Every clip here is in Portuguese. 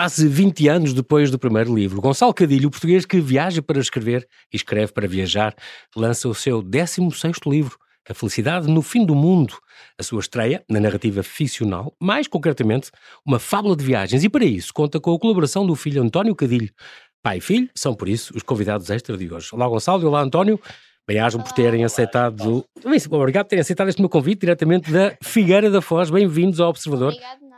quase 20 anos depois do primeiro livro. Gonçalo Cadilho, o português que viaja para escrever e escreve para viajar, lança o seu 16º livro, A Felicidade no Fim do Mundo, a sua estreia na narrativa ficcional, mais concretamente, uma fábula de viagens, e para isso conta com a colaboração do filho António Cadilho. Pai e filho são, por isso, os convidados extra de hoje. Olá, Gonçalo, e olá, António. Bem-ajam por terem aceitado. Obrigado por terem aceitado este meu convite diretamente da Figueira da Foz. Bem-vindos ao Observador. Obrigado,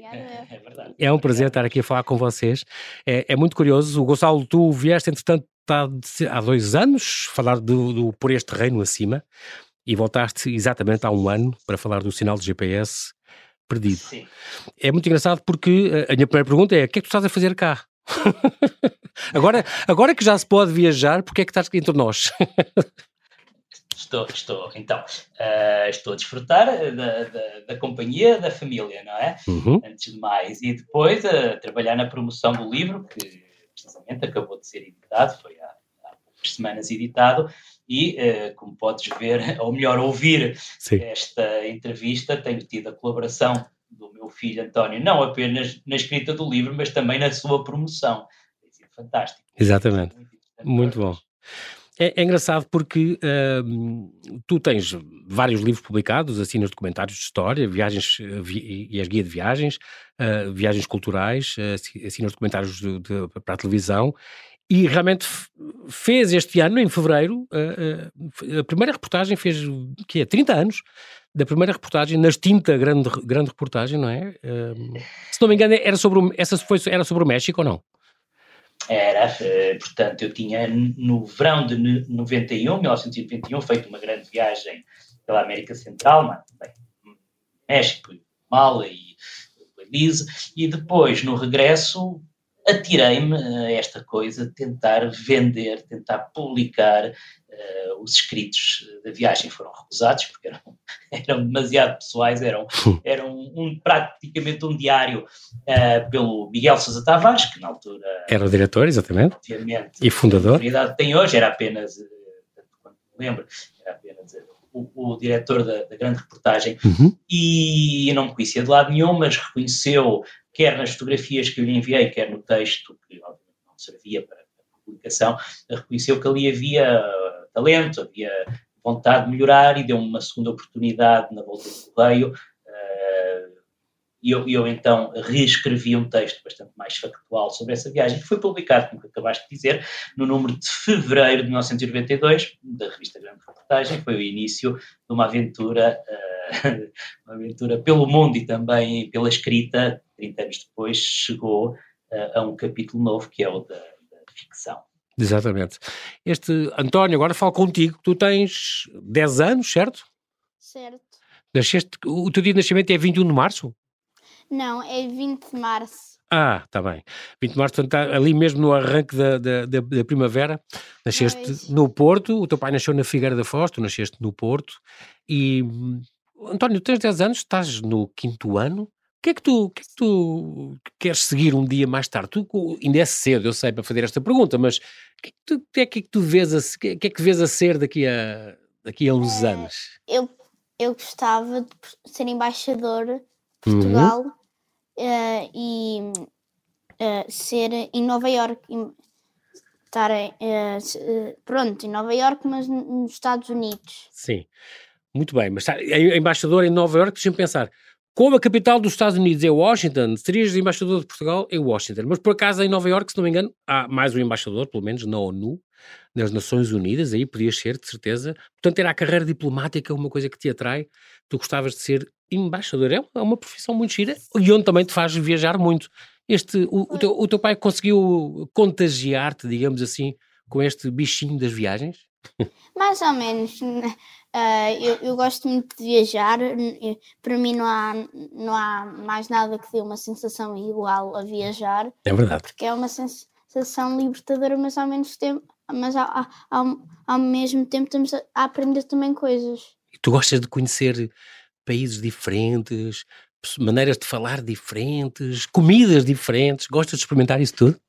não. Obrigado. É, é verdade. É um prazer estar aqui a falar com vocês. É, é muito curioso. O Gonçalo, tu vieste, entretanto, tá há dois anos falar do, do Por Este Reino Acima e voltaste exatamente há um ano para falar do sinal de GPS perdido. Sim. É muito engraçado porque a minha primeira pergunta é: o que é que tu estás a fazer cá? agora, agora que já se pode viajar, porque é que estás entre nós? Estou, estou, então, uh, estou a desfrutar da, da, da, companhia da família, não é? Uhum. Antes de mais. E depois a trabalhar na promoção do livro, que precisamente acabou de ser editado, foi há, há poucas semanas editado, e uh, como podes ver, ou melhor, ouvir Sim. esta entrevista, tenho tido a colaboração do meu filho António, não apenas na escrita do livro, mas também na sua promoção. Tem sido fantástico. Exatamente. Muito, Muito bom. É, é, engraçado porque uh, tu tens vários livros publicados, nos documentários de história, viagens vi, e as guias de viagens, uh, viagens culturais, uh, nos documentários de, de, para a televisão, e realmente fez este ano, em fevereiro, a primeira reportagem fez, que é, 30 anos, da primeira reportagem, na extinta grande, grande reportagem, não é? se não me engano, era sobre o, essa foi, era sobre o México ou não? Era, portanto, eu tinha no verão de 91, 1991, feito uma grande viagem pela América Central, bem, México, Mala e Belize, e depois, no regresso, atirei-me a esta coisa, tentar vender, tentar publicar uh, os escritos da viagem. Foram recusados porque eram, eram demasiado pessoais, eram, eram um, praticamente um diário uh, pelo Miguel Sousa Tavares, que na altura... Era o diretor, exatamente. E fundador. A idade tem hoje, era apenas, uh, quando me lembro, era apenas o, o, diretor da, da grande reportagem, uhum. e não me conhecia de lado nenhum, mas reconheceu quer nas fotografias que eu lhe enviei, quer no texto, que obviamente não servia para a publicação, reconheceu que ali havia talento, havia vontade de melhorar e deu-me uma segunda oportunidade na volta do correio. E eu, eu, então reescrevi um texto bastante mais factual sobre essa viagem, que foi publicado, como acabaste de dizer, no número de fevereiro de 1992, da revista Grande Reportagem. Foi o início de uma aventura, uh, uma aventura pelo mundo e também pela escrita. 30 anos depois chegou uh, a um capítulo novo, que é o da. Exatamente. Este, António, agora falo contigo. Tu tens 10 anos, certo? Certo. Nasceste, o teu dia de nascimento é 21 de março? Não, é 20 de março. Ah, está bem. 20 de março, portanto, está ali mesmo no arranque da, da, da, da primavera. Nasceste no Porto, o teu pai nasceu na Figueira da Foz, tu nasceste no Porto. E, hum, António, tens 10 anos, estás no quinto ano. O que é que tu, que é que tu queres seguir um dia mais tarde? Tu ainda é cedo, eu sei, para fazer esta pergunta, mas o que é que tu, o que é que tu vês a, que é que é vês a ser daqui a, daqui a uns Eh, anos? Eu, eu gostava de ser embaixador de Uhum. Portugal eh, e eh, ser em Nova Iorque. Estar eh, pronto, em Nova Iorque, mas nos Estados Unidos. Sim, muito bem, mas em- embaixador em Nova Iorque, deixa-me pensar. Como a capital dos Estados Unidos é Washington, serias embaixador de Portugal em Washington. Mas por acaso em Nova Iorque, se não me engano, há mais um embaixador, pelo menos na ONU, nas Nações Unidas, aí podias ser, de certeza. Portanto, era a carreira diplomática uma coisa que te atrai. Tu gostavas de ser embaixador. É uma- é uma profissão muito gira e onde também te faz viajar muito. Este, o, o teu, o teu pai conseguiu contagiar-te, digamos assim, com este bichinho das viagens? Mais ou menos. Eh, eu, eu gosto muito de viajar. Para mim não há, não há mais nada que dê uma sensação igual a viajar, É verdade. porque é uma sensação libertadora, mas ao, menos tempo, mas ao, ao- ao, mesmo tempo estamos a a aprender também coisas. E tu gostas de conhecer países diferentes, maneiras de falar diferentes, comidas diferentes, gostas de experimentar isso tudo?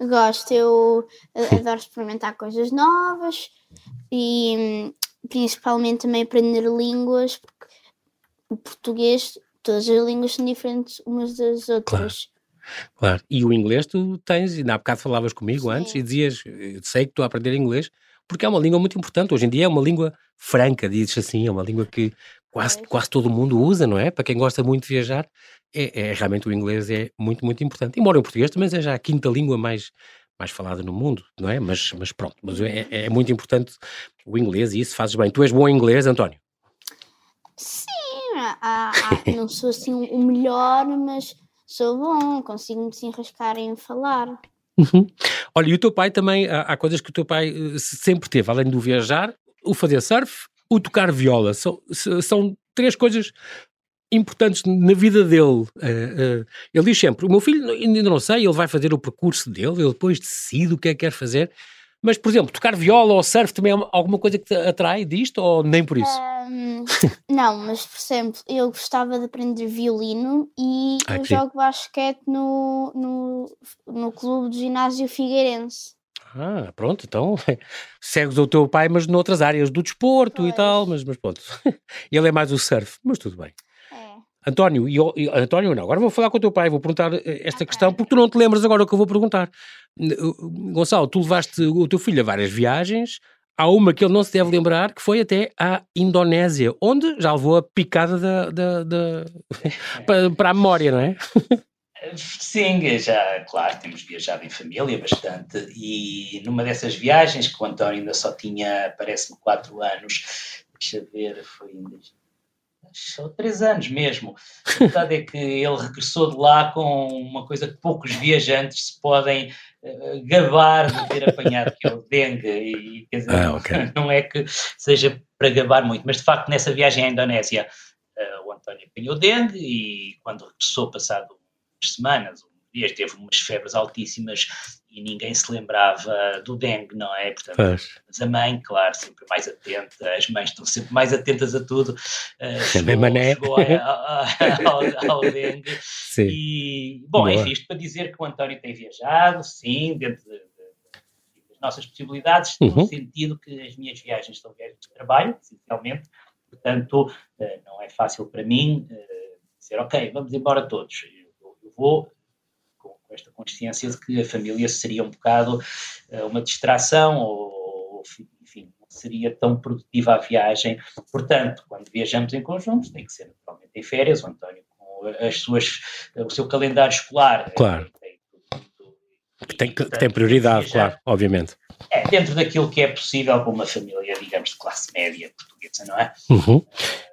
Gosto, eu adoro experimentar coisas novas e principalmente também aprender línguas, porque o português, todas as línguas são diferentes umas das outras. Claro. E o inglês tu tens, e há bocado falavas comigo Sim. antes e dizias, "Eu sei que estou a aprender inglês, porque é uma língua muito importante. Hoje em dia é uma língua franca, dizes assim, é uma língua que quase, Pois. quase todo mundo usa, não é? Para quem gosta muito de viajar, é, é realmente o inglês é muito, muito importante. Embora o português também seja a quinta língua mais, mais falada no mundo, não é? Mas, mas pronto, mas é, é muito importante o inglês e isso fazes bem. Tu és bom em inglês, António? Sim, há- há- não sou assim o melhor, mas sou bom, consigo-me se enrascar em falar. Uhum. Olha, e o teu pai também, há, há coisas que o teu pai eh, se- sempre teve, além do viajar, o fazer surf, o tocar viola. São, são três coisas importantes na vida dele. Eh, eh, ele diz sempre: o meu filho ainda não sei, ele vai fazer o percurso dele, ele depois decide o que é que quer fazer. Mas, por exemplo, tocar viola ou surf também é alguma coisa que te atrai disto ou nem por isso? Ahm, não, mas por exemplo, eu gostava de aprender violino e Ah, eu giro. jogo basquete no, no, no clube do ginásio Figueirense. Ah, pronto, então segues o teu pai, mas noutras áreas do desporto e Pois. tal, mas, mas pronto. ele é mais o surf, mas tudo bem. É. António, e, e- António, não, agora vou falar com o teu pai, vou perguntar eh, esta Ok. questão, porque tu não te lembras agora o que eu vou perguntar. Uh, Gonçalo, tu levaste o teu filho a várias viagens, há uma que ele não se deve lembrar, que foi até à Indonésia, onde já levou a picada da, da- da- para, para a memória, não é? Sim, já, claro, temos viajado em família bastante e numa dessas viagens, que o António ainda só tinha, parece-me, quatro anos, deixa ver, foi ainda só três anos mesmo. A verdade é que ele regressou de lá com uma coisa que poucos viajantes se podem eh, gabar de ter apanhado, que é o dengue. E, quer dizer, Ah, não- ok. não é que seja para gabar muito, mas de facto nessa viagem à Indonésia eh, o António apanhou dengue e quando regressou passado umas semanas, um dias, teve umas febres altíssimas e ninguém se lembrava do dengue, não é? Portanto, mas a mãe, claro, sempre mais atenta, as mães estão sempre mais atentas a tudo. eh, É bem mané. chegou a- a- a- ao, ao dengue. Sim. E, bom, Boa. enfim, isto para dizer que o António tem viajado, sim, dentro de- de- das nossas possibilidades, Uhum. no sentido que as minhas viagens são viagens de trabalho, essencialmente, portanto, eh, não é fácil para mim eh, dizer, ok, vamos embora todos. Eu, eu vou com, esta consciência de que a família seria um bocado eh, uma distração ou, enfim, não seria tão produtiva a viagem. Portanto, quando viajamos em conjunto, tem que ser naturalmente em férias, o António com as suas, o seu calendário escolar. eh, Claro. tem tudo- Que tem, que portanto, tem prioridade, viajar claro, obviamente. É, dentro daquilo que é possível para uma família, digamos, de classe média portuguesa, não é? Uhum.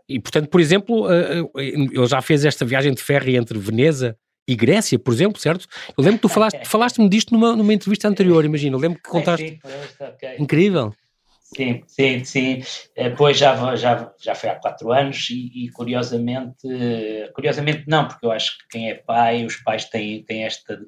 E, portanto, por exemplo, eh, ele já fez esta viagem de ferry entre Veneza e Grécia, por exemplo, certo? Eu lembro que tu falaste- falaste-me disto numa, numa entrevista anterior, imagina, eu lembro que contaste. Sim, sim, ok. Incrível. Sim, sim, sim. Eh, Pois já, já, já foi há quatro anos e, e curiosamente, curiosamente não, porque eu acho que quem é pai, os pais têm, têm esta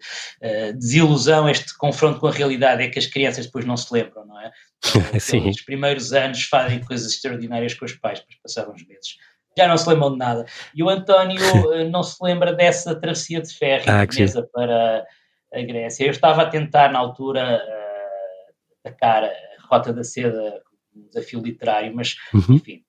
eh, desilusão, este confronto com a realidade, é que as crianças depois não se lembram, não é? Eh, Sim. Os primeiros anos fazem coisas extraordinárias com os pais, depois passaram uns meses. Já não se lembram de nada. E o António eh, não se lembra dessa travessia de ferro Ah, Veneza para a Grécia. Eu estava a tentar, na altura, eh, atacar a Rota da Seda como um desafio literário, mas, Uhum. enfim,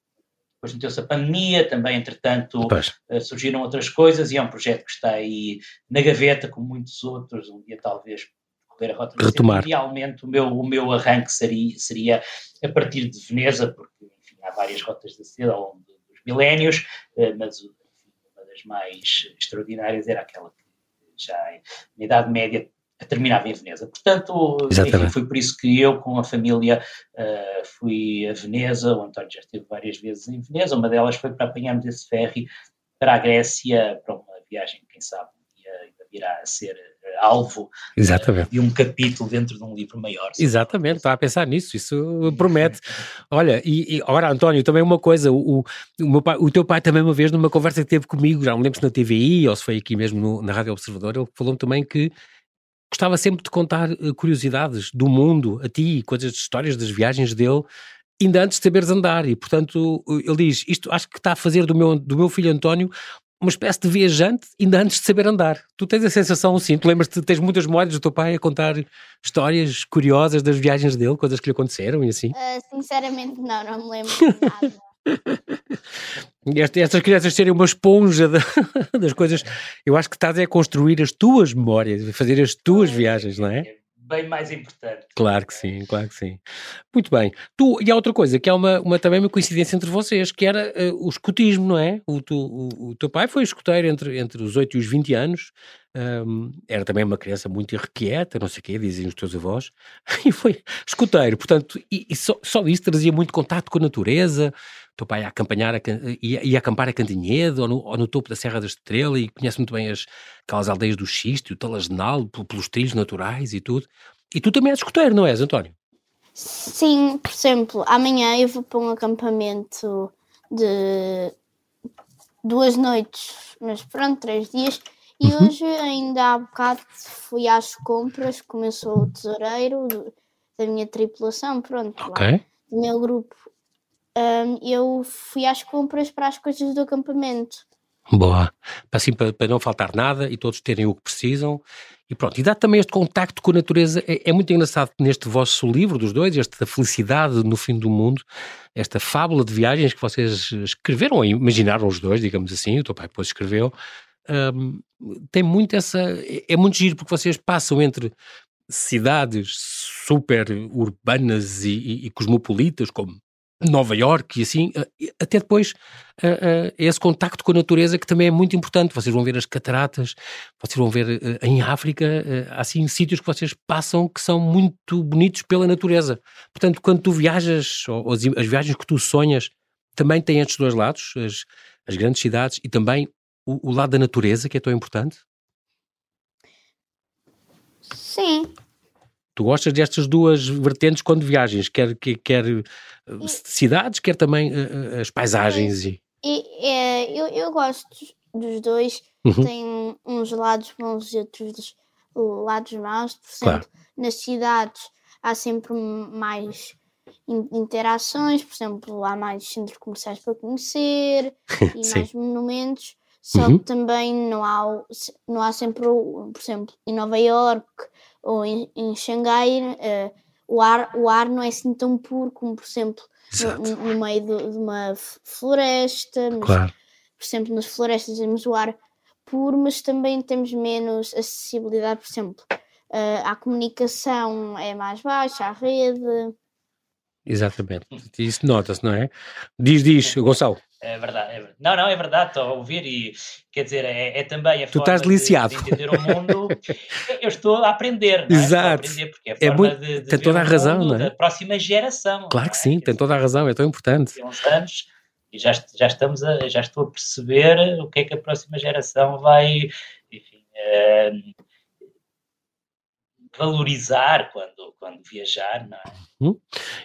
depois meteu-se a pandemia, também, entretanto, eh, surgiram outras coisas e é um projeto que está aí na gaveta, como muitos outros, um dia talvez correr a Rota da Retomar. Seda. Idealmente, o meu, o meu arranque seria, seria a partir de Veneza, porque, enfim, há várias Rotas da Seda ao longo milénios, eh, mas uma das mais extraordinárias era aquela que já na Idade Média terminava em Veneza. Portanto, enfim, foi por isso que eu, com a família, eh, fui a Veneza. O António já esteve várias vezes em Veneza. Uma delas foi para apanharmos esse ferry para a Grécia, para uma viagem, quem sabe, virá a ser eh, alvo exatamente. de um capítulo dentro de um livro maior. Exatamente, estava a pensar nisso, isso promete. Olha, e, e agora, António, também uma coisa, o, o, pai- o teu pai também uma vez numa conversa que teve comigo, já me lembro se na TVI ou se foi aqui mesmo no- na Rádio Observador, ele falou-me também que gostava sempre de contar eh, curiosidades do mundo a ti, coisas de histórias das viagens dele, ainda antes de saberes andar, e portanto ele diz, isto acho que está a fazer do meu, do meu filho António uma espécie de viajante ainda antes de saber andar. Tu tens a sensação assim, tu lembras-te, tens muitas memórias do teu pai a contar histórias curiosas das viagens dele, coisas que lhe aconteceram e assim? Ah, sinceramente, não, não me lembro de nada. Estas crianças serem uma esponja de, das coisas, eu acho que estás a construir as tuas memórias, fazer as tuas viagens, não é? Bem mais importante. Claro que sim, claro que sim. Muito bem. Tu, e há outra coisa, que é uma, uma também uma coincidência entre vocês, que era uh, o escutismo, não é? O, tu, o, o, teu pai foi escuteiro entre, entre os 8 e os 20 anos, um, era também uma criança muito irrequieta, não sei o quê, dizem os teus avós, e foi escuteiro, portanto, e, e só, só isso trazia muito contato com a natureza, teu pai ia, acompanhar a, ia, ia acampar a Cantinhedo ou no, ou no, topo da Serra da Estrela e conhece muito bem as, aquelas aldeias do Xisto, o Talasnal, pelos trilhos naturais e tudo. E tu também és escuteiro, não és, António? Sim, por exemplo, amanhã eu vou para um acampamento de duas noites, mas pronto, três dias. E uhum. hoje, ainda há bocado, fui às compras, começou o tesoureiro da minha tripulação, pronto, okay. lá, do meu grupo. Um, eu fui às compras para as coisas do acampamento. Boa. Assim, para, para não faltar nada e todos terem o que precisam. E pronto, e dá também este contacto com a natureza. É, é, muito engraçado neste vosso livro dos dois, esta felicidade no fim do mundo, esta fábula de viagens que vocês escreveram, ou imaginaram os dois, digamos assim, o teu pai depois escreveu. Um, tem muito essa. É, é muito giro porque vocês passam entre cidades super urbanas e, e, e cosmopolitas, como Nova York e assim, eh, até depois uh, uh, esse contacto com a natureza que também é muito importante. Vocês vão ver as cataratas, vocês vão ver em África, há assim sítios que vocês passam que são muito bonitos pela natureza. Portanto, quando tu viajas, ou, ou as, as, viagens que tu sonhas, também têm estes dois lados, as, as grandes cidades e também o, o lado da natureza, que é tão importante. Sim, Tu gostas destas duas vertentes quando viagens, quer, quer, quer eh, cidades, quer também uh, as paisagens. E, e é, eu, eu gosto dos dois, uhum. tem uns lados bons e outros lados maus. Por exemplo, claro. nas cidades há sempre mais interações, por exemplo, há mais centros comerciais para conhecer e mais monumentos. Só uhum. que também não há, não há sempre, por exemplo, em Nova York ou em, em Xangai, uh, o, ar, o ar não é assim tão puro como, por exemplo, no, no, meio de, de, uma floresta. Mas, claro. Por exemplo, nas florestas temos o ar puro, mas também temos menos acessibilidade, por exemplo, uh, à comunicação é mais baixa, à rede. Exatamente. Isso nota-se, não é? Diz, diz, Gonçalo. É verdade, é verdade. Não, não, é verdade, estou a ouvir e quer dizer, é, é também a tu forma estás deliciado. De, de, entender o mundo. eu estou a aprender, não é? Exato. Aprender porque é a é forma muito, de, de tem toda a razão, não é? Da próxima geração. Claro que é? sim, tem toda a razão, é tão importante. Tem uns anos e já, já estamos a, já estou a perceber o que é que a próxima geração vai, enfim, é, valorizar quando, quando viajar, não é? Hum?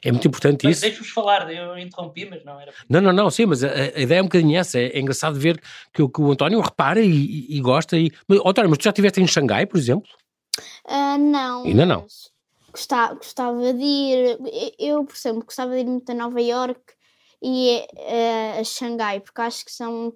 É muito importante mas isso. Deixa-vos falar, eu interrompi, mas não era. Não, não, não, sim, mas a, a ideia é um bocadinho essa. É, é engraçado ver que, que, o António repara e, e, e gosta. E... Mas, António, mas tu já estiveste em Xangai, por exemplo? Uh, não. Ainda não. Gostava, gostava de ir. Eu, por exemplo, gostava de ir muito a Nova York e uh, a Xangai, porque acho que são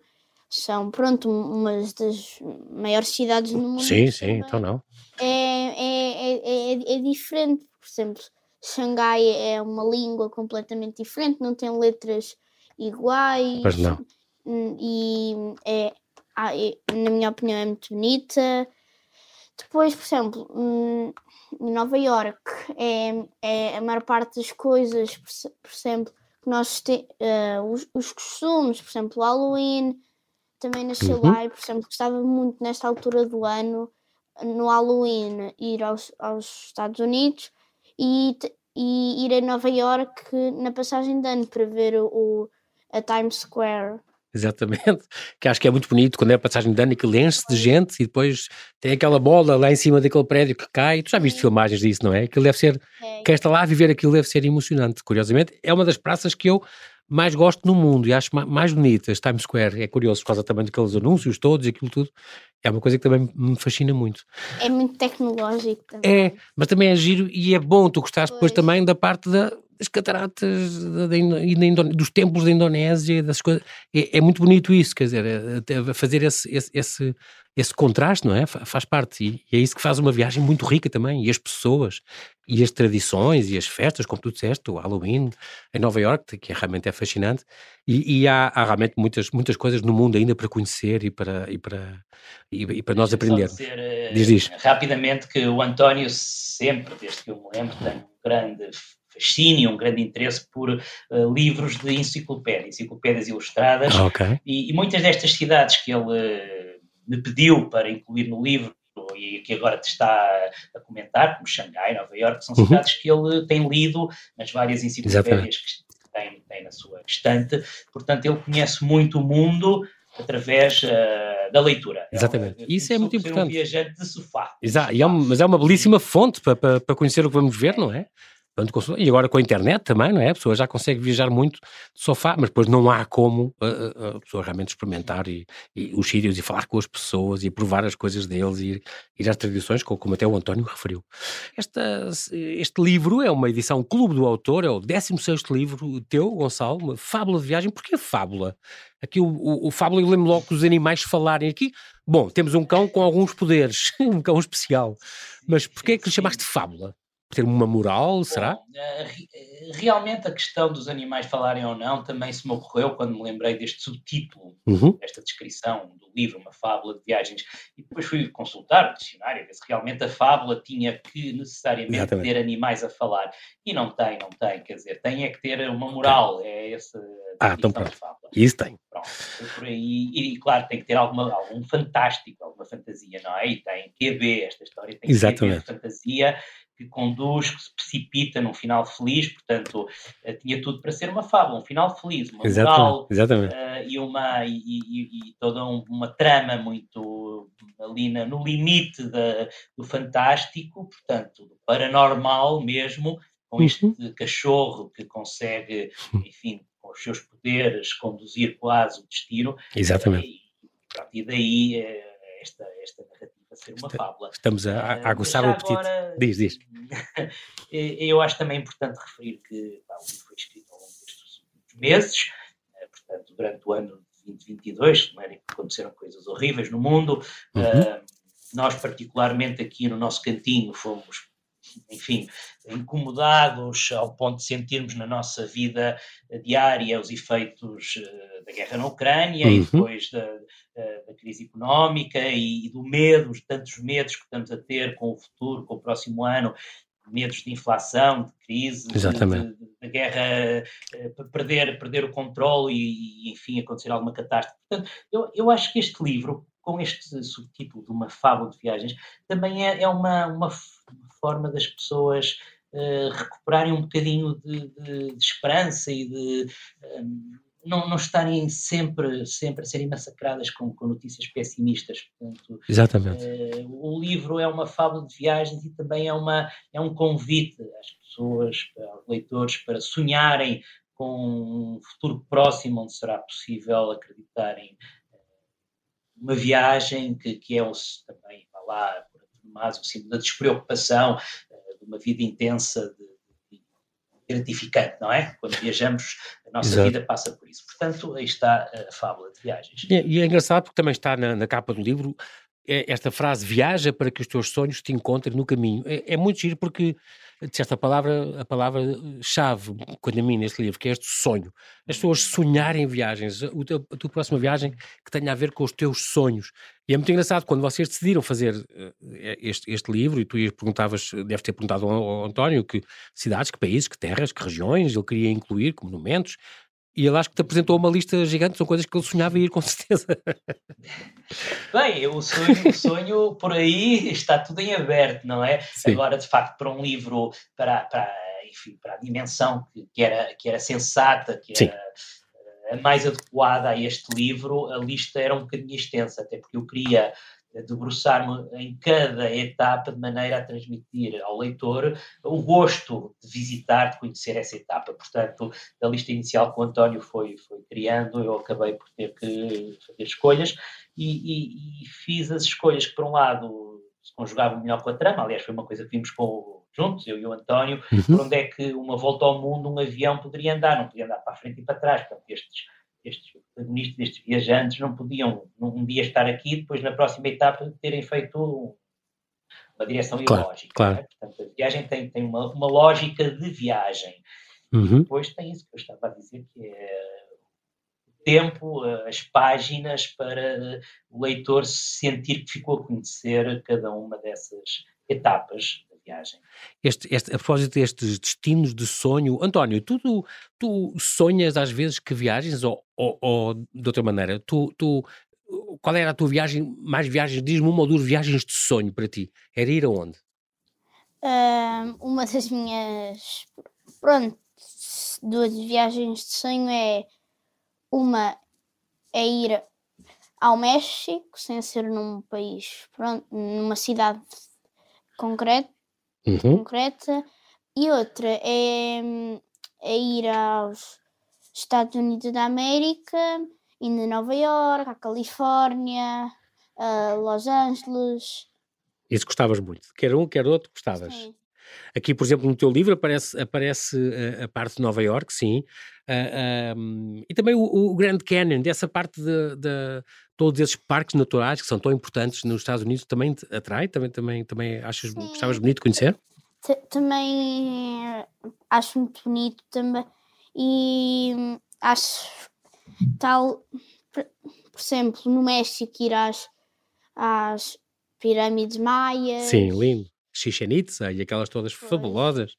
são, pronto, umas das maiores cidades no mundo. Sim, sim, então não. É, é, é, é, é diferente, por exemplo, Xangai é uma língua completamente diferente, não tem letras iguais. Mas não. E é, é, na minha opinião, é muito bonita. Depois, por exemplo, hum, em Nova York, é, é a maior parte das coisas, por, exemplo, que nós temos, uh, os, os costumes, por exemplo, o Halloween, também nasceu uhum. lá e, por exemplo, gostava muito nesta altura do ano, no Halloween, ir aos, aos Estados Unidos e, e ir a Nova York na passagem de ano para ver o, a Times Square. Exatamente, que acho que é muito bonito quando é a passagem de ano e que enche de gente e depois tem aquela bola lá em cima daquele prédio que cai. Tu já viste é. filmagens disso, não é? Aquilo deve ser, é. quem está lá a viver aquilo deve ser emocionante. Curiosamente, é uma das praças que eu mais gosto no mundo e acho mais bonitas. Times Square é curioso por causa também daqueles anúncios todos e aquilo tudo. É uma coisa que também me fascina muito. É muito tecnológico também. É, mas também é giro e é bom tu gostares depois também da parte da, das cataratas da, da, dos templos da Indonésia, das coisas. É, é, muito bonito isso, quer dizer, é, fazer esse, esse, esse, esse, contraste, não é? Faz parte. E, e, é isso que faz uma viagem muito rica também. E as pessoas, e as tradições, e as festas, como tu disseste, o Halloween em Nova York, que realmente é fascinante. E, e há, há, realmente muitas, muitas coisas no mundo ainda para conhecer e para, e para, e, e para nós aprender. Dizer, eh, diz, diz. Rapidamente que o António sempre, desde que eu me lembro, tem um grande fascínio, um grande interesse por uh, livros de enciclopédia, enciclopédias ilustradas. Ah, okay. e, e, muitas destas cidades que ele uh, me pediu para incluir no livro e que agora te está a comentar, como Xangai, Nova Iorque, são uhum. cidades que ele tem lido nas várias enciclopédias que tem, tem, na sua estante. Portanto, ele conhece muito o mundo através uh, da leitura. Exatamente. É Isso é muito importante. um viajante de sofá. Exato. É um, mas é uma belíssima fonte para, para, para conhecer o que vamos ver, não é? E agora com a internet também, não é? A pessoa já consegue viajar muito de sofá, mas depois não há como a, a, a pessoa realmente experimentar e, e, os sítios e falar com as pessoas e provar as coisas deles e ir às tradições, como até o António referiu. Esta, este livro é uma edição Clube do Autor, é o 16 livro teu, Gonçalo, uma fábula de viagem. Porquê fábula? Aqui o, o, o fábula, eu lembro logo que os animais falarem aqui. Bom, temos um cão com alguns poderes, um cão especial. Mas porquê é que lhe chamaste fábula? Ter uma moral, será? Eh, eh, realmente a questão dos animais falarem ou não também se me ocorreu quando me lembrei deste subtítulo, uhum. desta descrição do livro, uma fábula de viagens, e depois fui consultar o dicionário, ver se realmente a fábula tinha que necessariamente Exatamente. ter animais a falar. E não tem, não tem, quer dizer, tem é que ter uma moral, é essa ah, então pronto. fábula. Isso tem. Pronto, por aí, e claro, tem que ter alguma, algum fantástico, alguma fantasia, não é? E tem que haver, esta história tem Exatamente. que haver fantasia, que conduz, que se precipita num final feliz, portanto, uh, tinha tudo para ser uma fábula, um final feliz, uma moral uh, e, uma, e, e, e toda um, uma trama muito ali na, no limite da, do fantástico, portanto, do paranormal mesmo, com este uhum. cachorro que consegue, enfim, com os seus poderes, conduzir quase o destino. Exatamente. E, e daí esta, esta narrativa ser uma fábula. Estamos a, a aguçar o apetite. Agora, diz, diz. eu acho também importante referir que pá, o livro foi escrito ao longo destes meses, eh, portanto, durante o ano de 2022, não era que aconteceram coisas horríveis no mundo. Uhum. Uh, nós, particularmente aqui no nosso cantinho, fomos enfim, incomodados ao ponto de sentirmos na nossa vida diária os efeitos uh, da guerra na Ucrânia uhum. e depois da, da, crise económica e, e, do medo, os tantos medos que estamos a ter com o futuro, com o próximo ano, medos de inflação, de crise, da guerra, uh, perder, perder o controle e, e, enfim, acontecer alguma catástrofe. Portanto, eu, eu acho que este livro, com este subtítulo de uma fábula de viagens, também é, é uma, uma forma das pessoas uh, recuperarem um bocadinho de, de, de esperança e de um, não, não, estarem sempre, sempre a serem massacradas com, com notícias pessimistas. Portanto, Exatamente. Uh, o livro é uma fábula de viagens e também é, uma, é um convite às pessoas, aos leitores, para sonharem com um futuro próximo onde será possível acreditarem uma viagem que, que é o, também, vá lá, mais o símbolo da despreocupação, eh, de uma vida intensa, de, de gratificante, não é? Quando viajamos, a nossa Exato. vida passa por isso. Portanto, aí está a fábula de viagens. E, e é engraçado porque também está na, na capa do livro é esta frase, viaja para que os teus sonhos te encontrem no caminho. É, é muito giro porque disseste a palavra, a palavra-chave, quando a mim neste livro, que é este sonho. As pessoas sonharem viagens, a, teu, a tua próxima viagem que tenha a ver com os teus sonhos. E é muito engraçado, quando vocês decidiram fazer uh, este, este, livro, e tu perguntavas, deves ter perguntado ao, ao António, que cidades, que países, que terras, que regiões ele queria incluir, que monumentos, e ele acho que te apresentou uma lista gigante, são coisas que ele sonhava ir com certeza. Bem, o sonho, o sonho por aí está tudo em aberto, não é? Sim. Agora, de facto, para um livro, para, para, enfim, para a dimensão que, que, era, que era sensata, que era Sim. a mais adequada a este livro, a lista era um bocadinho extensa, até porque eu queria debruçar-me em cada etapa de maneira a transmitir ao leitor o gosto de visitar, de conhecer essa etapa. Portanto, da lista inicial que o António foi, foi criando, eu acabei por ter que fazer escolhas e, e, e fiz as escolhas que, por um lado, se conjugavam melhor com a trama. Aliás, foi uma coisa que vimos com juntos, eu e o António, uhum. por onde é que uma volta ao mundo um avião poderia andar, não podia andar para a frente e para trás. Portanto, estes, estes protagonistas, estes viajantes, não podiam um dia estar aqui, depois na próxima etapa terem feito uma direção claro, ilógica. Claro. Né? Portanto, a viagem tem, tem uma, uma lógica de viagem. Uhum. Depois tem isso que eu estava a dizer, que é o tempo, as páginas, para o leitor sentir que ficou a conhecer cada uma dessas etapas viagem. Este, este, a propósito destes destinos de sonho, António, tu, tu, tu sonhas às vezes que viagens ou, ou, ou de outra maneira, tu, tu qual era a tua viagem, mais viagens, diz-me uma ou duas viagens de sonho para ti, era ir aonde? Um, uma das minhas, pronto, duas viagens de sonho é uma é ir ao México, sem ser num país, pronto, numa cidade concreta, uhum. concreta e outra é, é ir aos Estados Unidos da América, indo a Nova York, à Califórnia, a Los Angeles. Isso gostavas muito, quer um, quer outro, gostavas. Sim. Aqui, por exemplo, no teu livro aparece, aparece a, a parte de Nova York, sim, uh, um, e também o, o, Grand Canyon, dessa parte de, de, todos esses parques naturais que são tão importantes nos Estados Unidos, também te atrai? Também, também, também achas, sim. gostavas bonito de conhecer? T também eh, acho muito bonito também, e hum, acho tal, por, por exemplo, no México ir às, às pirâmides maias. Sim, lindo. Chichen Itza e aquelas todas Foi. fabulosas.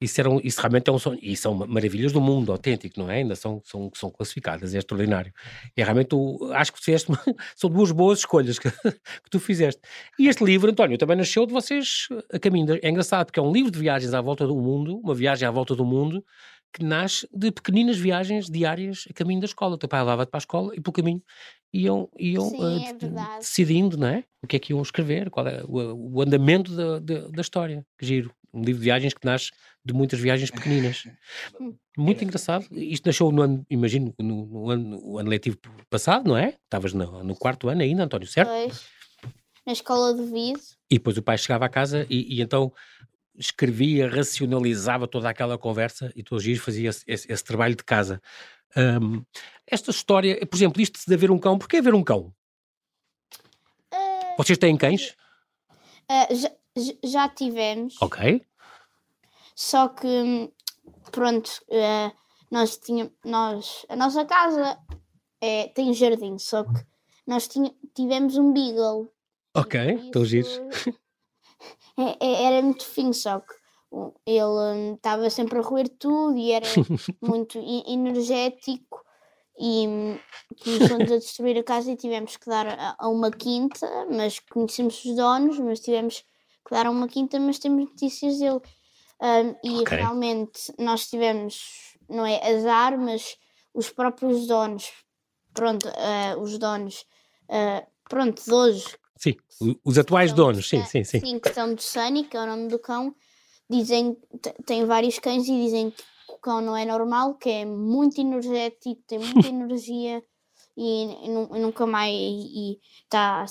Isso, era um, isso realmente é um sonho. E são maravilhas do mundo autêntico, não é? Ainda são, são, são classificadas, é extraordinário. E realmente tu, acho que fizeste, são duas boas escolhas que, que, tu fizeste. E este livro, António, também nasceu de vocês a caminho. É engraçado, porque é um livro de viagens à volta do mundo, uma viagem à volta do mundo, que nasce de pequeninas viagens diárias a caminho da escola. O teu pai levava-te para a escola e pelo caminho iam, iam Sim, uh, é decidindo não é? o que é que iam escrever, qual é o, o andamento da, da, da, história. Que giro. Um livro de viagens que nasce de muitas viagens pequeninas. Muito engraçado. Isto nasceu no ano, imagino, no, no, ano, no ano letivo passado, não é? Estavas no, no, quarto ano ainda, António, certo? Pois. Na escola do Viso. E depois o pai chegava à casa e, e então escrevia, racionalizava toda aquela conversa e todos os dias fazia esse, esse, esse trabalho de casa. Um, esta história, por exemplo, isto de haver um cão, porquê haver um cão? Uh, Vocês têm cães? Uh, já, já, tivemos. Ok. Só que, pronto, uh, nós tínhamos, nós, a nossa casa é, tem jardim, só que nós tinha, tivemos um beagle. Ok, estão giros. É, é, era muito fino, só que ele estava hum, sempre a roer tudo e era muito energético e hum, começou-nos a destruir a casa e tivemos que dar a, a, uma quinta, mas conhecemos os donos, mas tivemos a uma quinta, mas temos notícias dele. Um, e okay. realmente nós tivemos, não é azar, mas os próprios donos, pronto, uh, os donos, uh, pronto, de hoje, Sim, os atuais donos, sim, sim, sim. Sim, que são do Sunny, que é o nome do cão, dizem, tem vários cães e dizem que o cão não é normal, que é muito energético, tem muita energia e, e, nunca mais e, está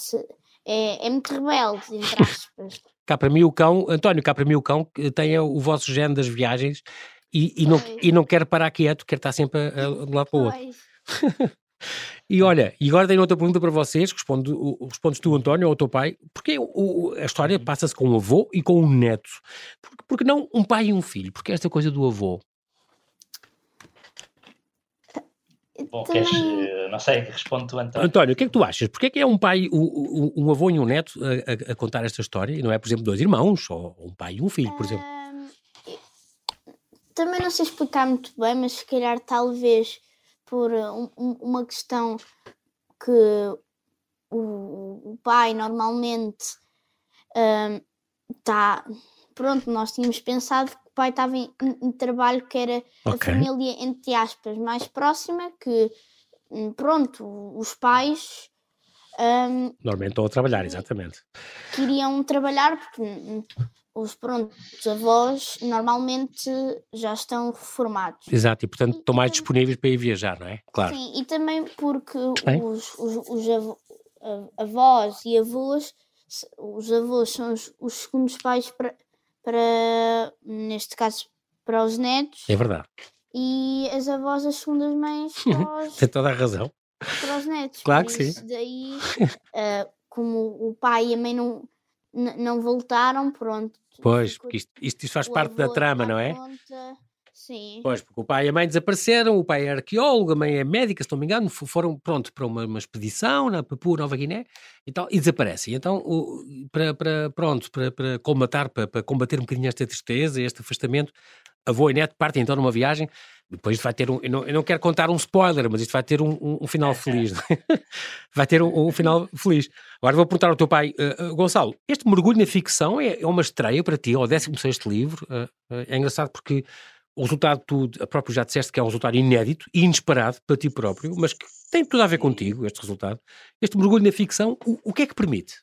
é, é muito rebelde, entre aspas. Cá para mim o cão, António, cá para mim o cão tem o vosso género das viagens e, e, não, e não quer parar quieto, quer estar sempre a, a, de lá para o outro. E olha, e agora tenho outra pergunta para vocês, responde, respondes tu, António, ou o teu pai, porque o, a história uhum. passa-se com um avô e com um neto. Porque, porque não um pai e um filho? Porque esta coisa do avô? Bom, queres, eh, não sei, responde tu, António. António, o que é que tu achas? Porquê é que é um pai, um, um avô e um neto a, a, a, contar esta história e não é, por exemplo, dois irmãos, ou um pai e um filho, por exemplo? também não sei explicar muito bem, mas se calhar talvez por um, uma questão que o, o pai normalmente está. Um, pronto, nós tínhamos pensado que o pai estava em, em trabalho que era okay. a família, entre aspas, mais próxima, que hum, pronto, os pais. Um, Normalmente estão a trabalhar, exatamente. Queriam trabalhar porque hum, os prontos avós normalmente já estão reformados. Exato, e portanto e, estão mais disponíveis para ir viajar, não é? Claro. Sim, e também porque os, os, os avós e avós, os avós são os, os segundos pais para, para, neste caso, para os netos. É verdade. E as avós, as segundas mães, para os, Tem toda a razão. para os netos. Claro que sim. Daí, ah, como o pai e a mãe não, não voltaram, pronto. Pois, porque isto, isto, isto faz parte da trama, não é? conta. Sim. Pois, porque o pai e a mãe desapareceram, o pai é arqueólogo, a mãe é médica, se não me engano, fo- foram, pronto, para uma, uma expedição na Papua Nova Guiné e tal, e desaparecem. Então, o- para, para, pronto, para, para colmatar, para, para combater um bocadinho esta tristeza, este afastamento, avô e neto partem então numa viagem, depois vai ter um, eu não, eu não quero contar um spoiler, mas isto vai ter um, um- um final feliz, é? vai ter um, um final feliz. Agora vou perguntar ao teu pai, eh, eh, Gonçalo, este mergulho na ficção é, é uma estreia para ti, é o 16º livro, eh, é engraçado porque o resultado, tu a próprio já disseste que é um resultado inédito e inesperado para ti próprio, mas que tem tudo a ver contigo, este resultado. Este mergulho na ficção, o, o que é que permite?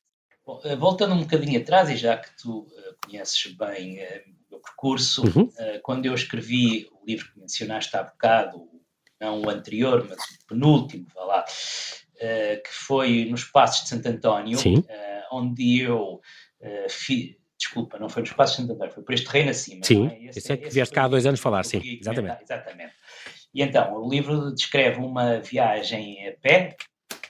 Bom, eh, voltando um bocadinho atrás, e já que tu eh, conheces bem eh, o meu percurso, Uhum. eh, quando eu escrevi o livro que mencionaste há bocado, não o anterior, mas o penúltimo, vá lá, que foi nos Passos de Santo António, onde eu eh, fi- Desculpa, não foi nos Passos de Santo António, foi por este reino acima. Sim, é? esse é que esse vieste foi cá há dois anos falar, que sim, exatamente. exatamente. E então, o livro descreve uma viagem a pé,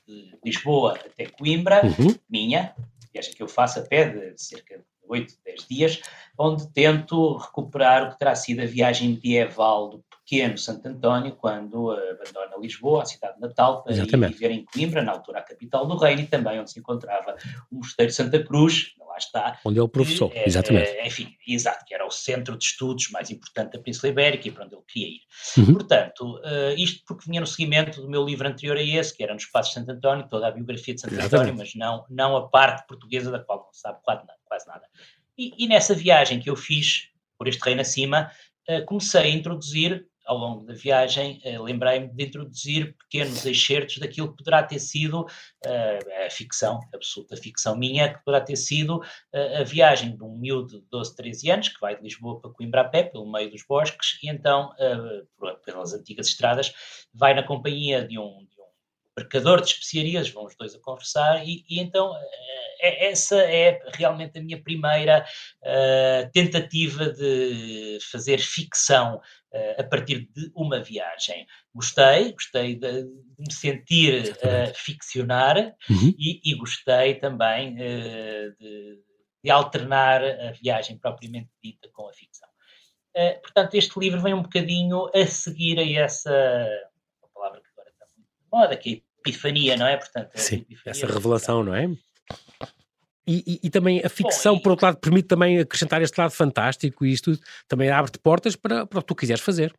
de Lisboa até Coimbra, Uhum. minha, viagem que eu faço a pé de cerca de 8, 10 dias, onde tento recuperar o que terá sido a viagem medieval do pequeno Santo António, quando abandona Lisboa, a cidade natal, para ir Exatamente. viver em Coimbra, na altura a capital do reino, e também onde se encontrava o Mosteiro de Santa Cruz, lá está, Onde ele professou, que, eh, exatamente. eh, enfim, exato, que era o centro de estudos mais importante da Península Ibérica e para onde ele queria ir. Uhum. Portanto, eh, isto porque vinha no seguimento do meu livro anterior a esse, que era nos Passos de Santo António, toda a biografia de Santo Exatamente. António, mas não, não a parte portuguesa da qual não se sabe quase nada. Quase nada. E, e nessa viagem que eu fiz por este reino acima, eh, comecei a introduzir, ao longo da viagem, eh, lembrei-me de introduzir pequenos excertos daquilo que poderá ter sido eh, a ficção, a absoluta ficção minha, que poderá ter sido eh, a viagem de um miúdo de 12, 13 anos, que vai de Lisboa para Coimbra a pé, pelo meio dos bosques, e então, por- pelas antigas estradas, vai na companhia de um, de um mercador de especiarias, vão os dois a conversar, e, e então é- essa é realmente a minha primeira eh, tentativa de fazer ficção a partir de uma viagem. Gostei, gostei de, me sentir eh, ficcionar Uhum. e, e gostei também eh, de, de alternar a viagem propriamente dita com a ficção. Eh, portanto, este livro vem um bocadinho a seguir a essa uma palavra que agora está muito de moda, que é a epifania, não é? Portanto, a Sim, epifania essa revelação, não é? E, e- e também a ficção, e- por outro lado, permite também acrescentar este lado fantástico e isto também abre-te portas para, para o que tu quiseres fazer.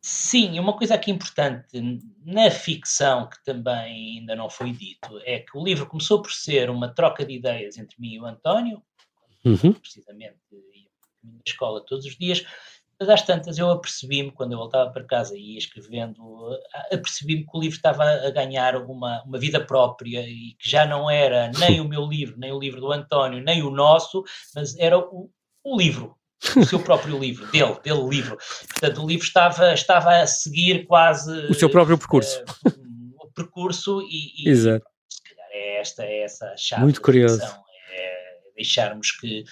Sim, uma coisa aqui importante na ficção que também ainda não foi dito é que o livro começou por ser uma troca de ideias entre mim e o António, Uhum. precisamente ia para a escola todos os dias, mas às tantas eu apercebi-me, quando eu voltava para casa e ia escrevendo, apercebi-me que o livro estava a ganhar uma, uma vida própria e que já não era nem o meu livro, nem o livro do António, nem o nosso, mas era o, o livro, o seu próprio livro, dele, dele livro. Portanto, o livro estava, estava a seguir quase O seu próprio percurso. eh, o percurso e, e Exato. se calhar é esta é essa a chave Muito curioso. é deixarmos que,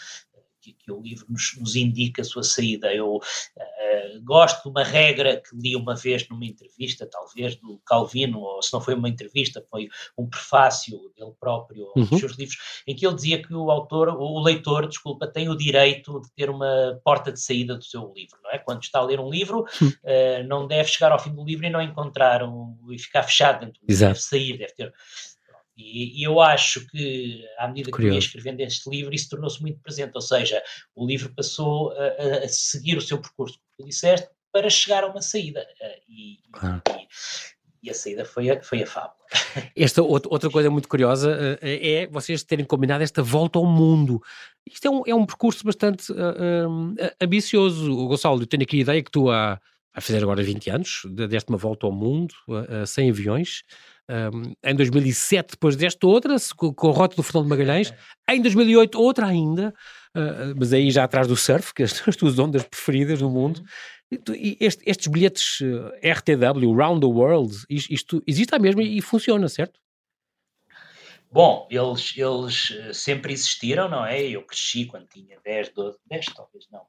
que, que o livro nos, nos indique a sua saída. Eu eh, gosto de uma regra que li uma vez numa entrevista, talvez, do Calvino, ou se não foi uma entrevista, foi um prefácio dele próprio aos Uhum. seus livros, em que ele dizia que o autor, o leitor, desculpa, tem o direito de ter uma porta de saída do seu livro, não é? Quando está a ler um livro, eh, não deve chegar ao fim do livro e não encontrar um, e ficar fechado dentro do livro, Exato. deve sair, deve ter. E, e eu acho que, à medida que eu ia escrevendo este livro, isso tornou-se muito presente, ou seja, o livro passou a, a- seguir o seu percurso, como tu disseste, para chegar a uma saída. eh, E, Claro. e- e a saída foi a, foi a fábula. Esta outra, coisa muito curiosa eh, é vocês terem combinado esta volta ao mundo. Isto é um, é um percurso bastante eh, eh, ambicioso. Gonçalo, eu tenho aqui a ideia que tu há, a fazer agora 20 anos, de- deste uma volta ao mundo, eh, sem aviões. Um, em 2007, depois deste outra, com, com a rota do Fernando Magalhães. Em 2008, outra ainda, eh, mas aí já atrás do surf, que são as tuas ondas preferidas no mundo. E tu- e este- estes bilhetes eh, RTW, Round the World, isto, isto existe à mesma e funciona, certo? Bom, eles, eles eh, sempre existiram, não é? Eu cresci quando tinha 10, 12, 10 talvez não,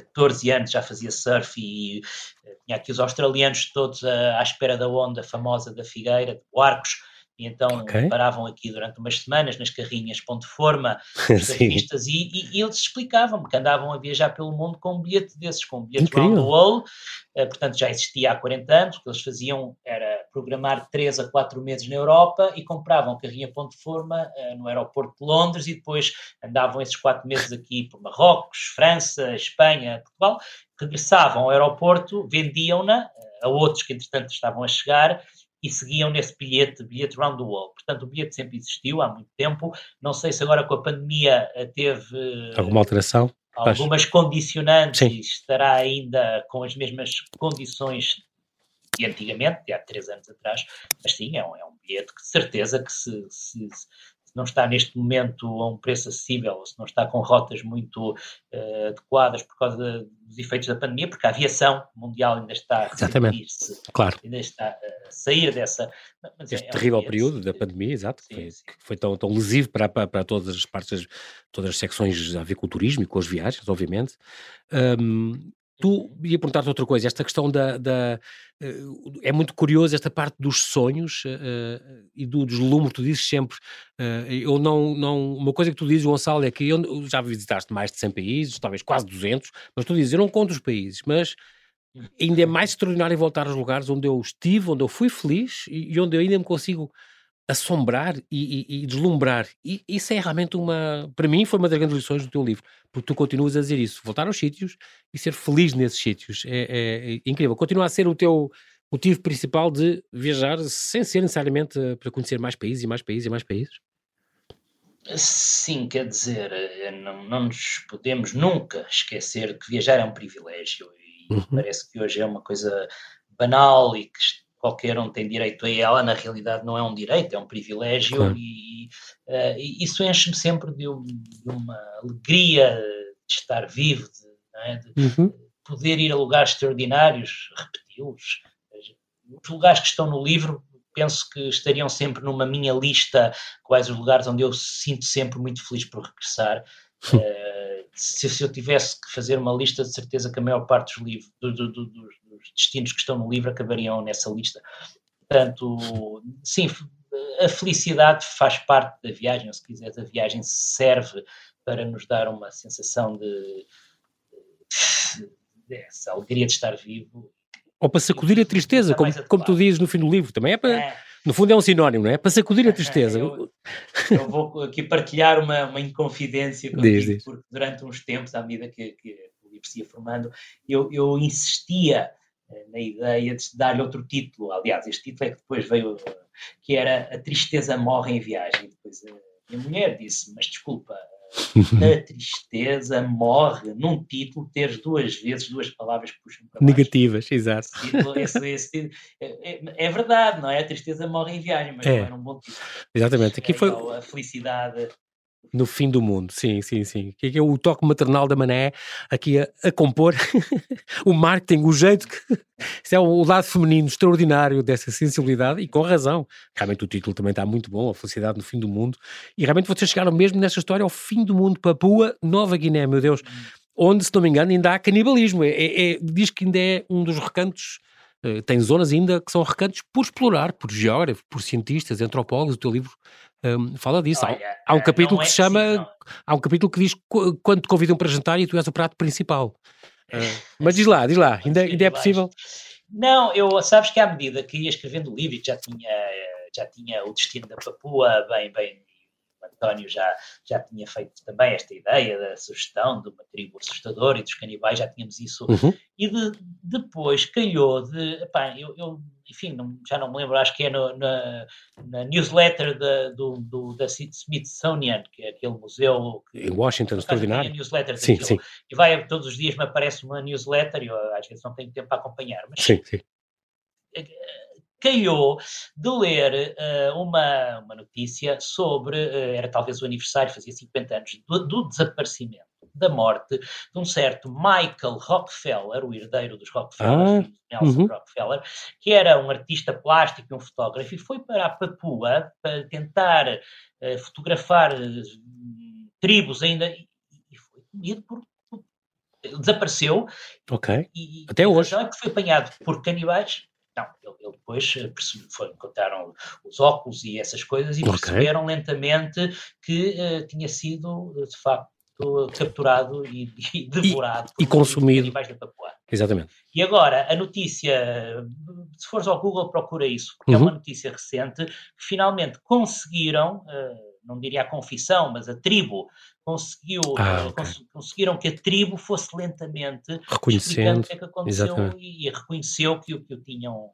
14 anos já fazia surf e uh, tinha aqui os australianos todos uh, à espera da onda famosa da Figueira, de Barcos, e então okay. paravam aqui durante umas semanas nas carrinhas Ponte Forma, os surfistas, e, e, e, eles explicavam-me que andavam a viajar pelo mundo com um bilhete desses, com um bilhete round the wall, uh, portanto já existia há 40 anos, o que eles faziam era programar 3 a 4 meses na Europa e compravam carrinha Ponte Forma uh, no aeroporto de Londres e depois andavam esses 4 meses aqui por Marrocos, França, Espanha, Portugal, regressavam ao aeroporto, vendiam-na uh, a outros que entretanto estavam a chegar e seguiam nesse bilhete, bilhete round the wall. Portanto, o bilhete sempre existiu há muito tempo. Não sei se agora com a pandemia eh, teve alguma alteração, algumas condicionantes Sim. e estará ainda com as mesmas condições de antigamente, de há três anos atrás, mas sim, é um, é um bilhete que de certeza que se, se, se não está neste momento a um preço acessível, ou se não está com rotas muito uh, adequadas por causa dos efeitos da pandemia, porque a aviação mundial ainda está a se claro. ainda está a sair dessa. Mas este é, terrível é um período da pandemia, exato, sim, foi, sim. foi tão, tão lesivo para, para, para, todas as partes, todas as secções a ver com o turismo e com as viagens, obviamente. Um, Tu ia perguntar-te outra coisa, esta questão da, da uh, é muito curioso esta parte dos sonhos uh, e do deslumbre, tu dizes sempre, uh, eu não, não, uma coisa que tu dizes, Gonçalo, é que eu, já visitaste mais de 100 países, talvez quase 200, mas tu dizes, eu não conto os países, mas ainda é mais extraordinário voltar aos lugares onde eu estive, onde eu fui feliz e, e onde eu ainda me consigo assombrar e, e, e, deslumbrar. E isso é realmente uma. Para mim, foi uma das grandes lições do teu livro, porque tu continuas a dizer isso, voltar aos sítios e ser feliz nesses sítios. É, é, é incrível. Continua a ser o teu motivo principal de viajar sem ser necessariamente eh, para conhecer mais países e mais países e mais países? Sim, quer dizer, eh, não, não nos podemos nunca esquecer que viajar é um privilégio e uhum. parece que hoje é uma coisa banal e que qualquer um tem direito a ela, na realidade não é um direito, é um privilégio claro. e, uh, e, isso enche-me sempre de, um, de, uma alegria de estar vivo, de, é? de uhum. poder ir a lugares extraordinários, repeti-los. Os lugares que estão no livro penso que estariam sempre numa minha lista quais os lugares onde eu sinto sempre muito feliz por regressar. Uh, se, se, eu tivesse que fazer uma lista, de certeza que a maior parte dos livros, do, do, do, dos os destinos que estão no livro acabariam nessa lista. Portanto, sim, a felicidade faz parte da viagem, ou se quiseres, a viagem serve para nos dar uma sensação de, dessa alegria de estar vivo. Ou para sacudir a tristeza, como, como tu dizes no fim do livro, também é para. É. No fundo é um sinónimo, não é? Para sacudir a tristeza. Eu, eu vou aqui partilhar uma, uma inconfidência contigo, diz, diz. porque durante uns tempos, à medida que, que o livro se ia formando, eu, eu insistia eh, na ideia de dar-lhe outro título. Aliás, este título é que depois veio, que era A Tristeza Morre em Viagem. Depois a minha mulher disse, mas desculpa, a tristeza morre num título, teres duas vezes duas palavras que puxam para baixo. Negativas, exato. Esse título, esse, esse título, é, é, é, verdade, não é? A tristeza morre em viagem, mas é. não era um bom título. Exatamente. Aqui foi... a felicidade no fim do mundo, sim, sim, sim. Que é o toque maternal da Mané aqui a, a compor o marketing, o jeito que. Isso é o lado feminino extraordinário dessa sensibilidade e com razão. Realmente o título também está muito bom, A Felicidade no Fim do Mundo. E realmente vocês chegaram mesmo nessa história ao fim do mundo, Papua Nova Guiné, meu Deus. Onde, se não me engano, ainda há canibalismo. É, é, é diz que ainda é um dos recantos. Uh, tem zonas ainda que são recantos por explorar, por geógrafos, por cientistas, antropólogos. O teu livro um, fala disso. Olha, há, há, um capítulo que é se chama. Possível. Há um capítulo que diz quando te convidam para jantar e tu és o prato principal. Uh, mas diz lá, diz lá, ainda, ainda é possível? Não, eu sabes que à medida que ia escrevendo o livro já tinha, já tinha o destino da Papua bem, bem António já, já tinha feito também esta ideia da sugestão de uma tribo assustadora e dos canibais, já tínhamos isso. Uhum. E de, depois calhou de. Eu, eu enfim, não, já não me lembro, acho que é no, na, na, newsletter da, do, do, da Smithsonian, que é aquele museu. Que, em Washington, extraordinário. newsletter sim, sim. E vai todos os dias me aparece uma newsletter, e eu às vezes não tenho tempo para acompanhar, mas. Sim, sim eh, calhou de ler uh, uma, uma notícia sobre, uh, era talvez o aniversário, fazia 50 anos, do, do, desaparecimento da morte de um certo Michael Rockefeller, o herdeiro dos Rockefeller, ah, Nelson uhum. Rockefeller, que era um artista plástico e um fotógrafo, e foi para a Papua para tentar uh, fotografar tribos ainda, e, e foi comido por desapareceu. Ok. E, Até hoje. é que foi apanhado por canibais não, ele, ele depois eh, foi, encontraram os óculos e essas coisas e okay. perceberam lentamente que uh, tinha sido, de facto, capturado e, e devorado e, e consumido da Papua. Exatamente. E agora, a notícia, se fores ao Google, procura isso, porque uhum. é uma notícia recente, que finalmente conseguiram, uh, não diria a confissão, mas a tribo, conseguiu, ah, okay. cons conseguiram que a tribo fosse lentamente reconhecendo o que é que aconteceu e, e, reconheceu que, que o tinham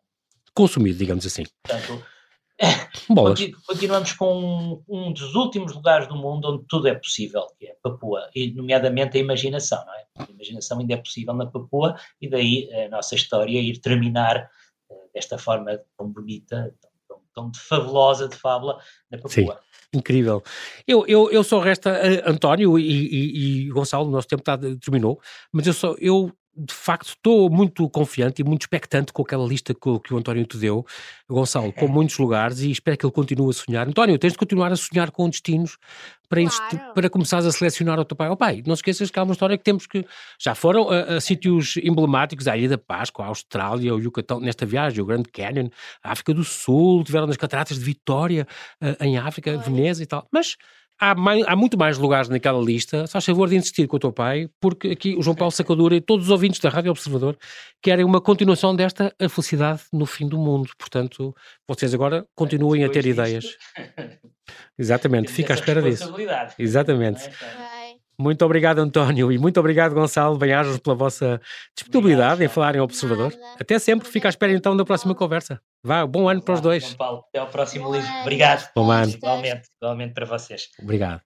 consumido, digamos assim. Portanto, continuamos com um, um, dos últimos lugares do mundo onde tudo é possível, que é Papua, e nomeadamente a imaginação, não é? A imaginação ainda é possível na Papua e daí a nossa história ir terminar uh, desta forma tão bonita, tão, tão, tão fabulosa de fábula na Papua. Sim. Incrível. Eu, eu, eu só resta uh, António e, e, e, Gonçalo, o nosso tempo tá, terminou, mas eu só eu de facto estou muito confiante e muito expectante com aquela lista que, que, o António te deu, Gonçalo, com muitos lugares e espero que ele continue a sonhar. António, tens de continuar a sonhar com destinos para, claro. para começares a selecionar o teu pai. Oh pai, não se esqueças que há uma história que temos que. Já foram a, a sítios emblemáticos, a Ilha da Páscoa, a Austrália, o Yucatão, nesta viagem, o Grand Canyon, a África do Sul, tiveram nas Cataratas de Vitória, em África, Veneza e tal. Mas há, mais, há, muito mais lugares naquela lista. Faz favor de insistir com o teu pai, porque aqui o João Paulo Sacadura e todos os ouvintes da Rádio Observador querem uma continuação desta a felicidade no fim do mundo. Portanto, vocês agora continuem a ter ideias. Exatamente, fica à espera disso. Exatamente. Muito obrigado, António, e muito obrigado, Gonçalo Bem-ajos, pela vossa disponibilidade em falar em Observador. Até sempre, fica à espera então da próxima conversa. Vá, bom ano para os dois. Paulo, até ao próximo livro. Obrigado. Bom ano. Igualmente, igualmente para vocês. Obrigado.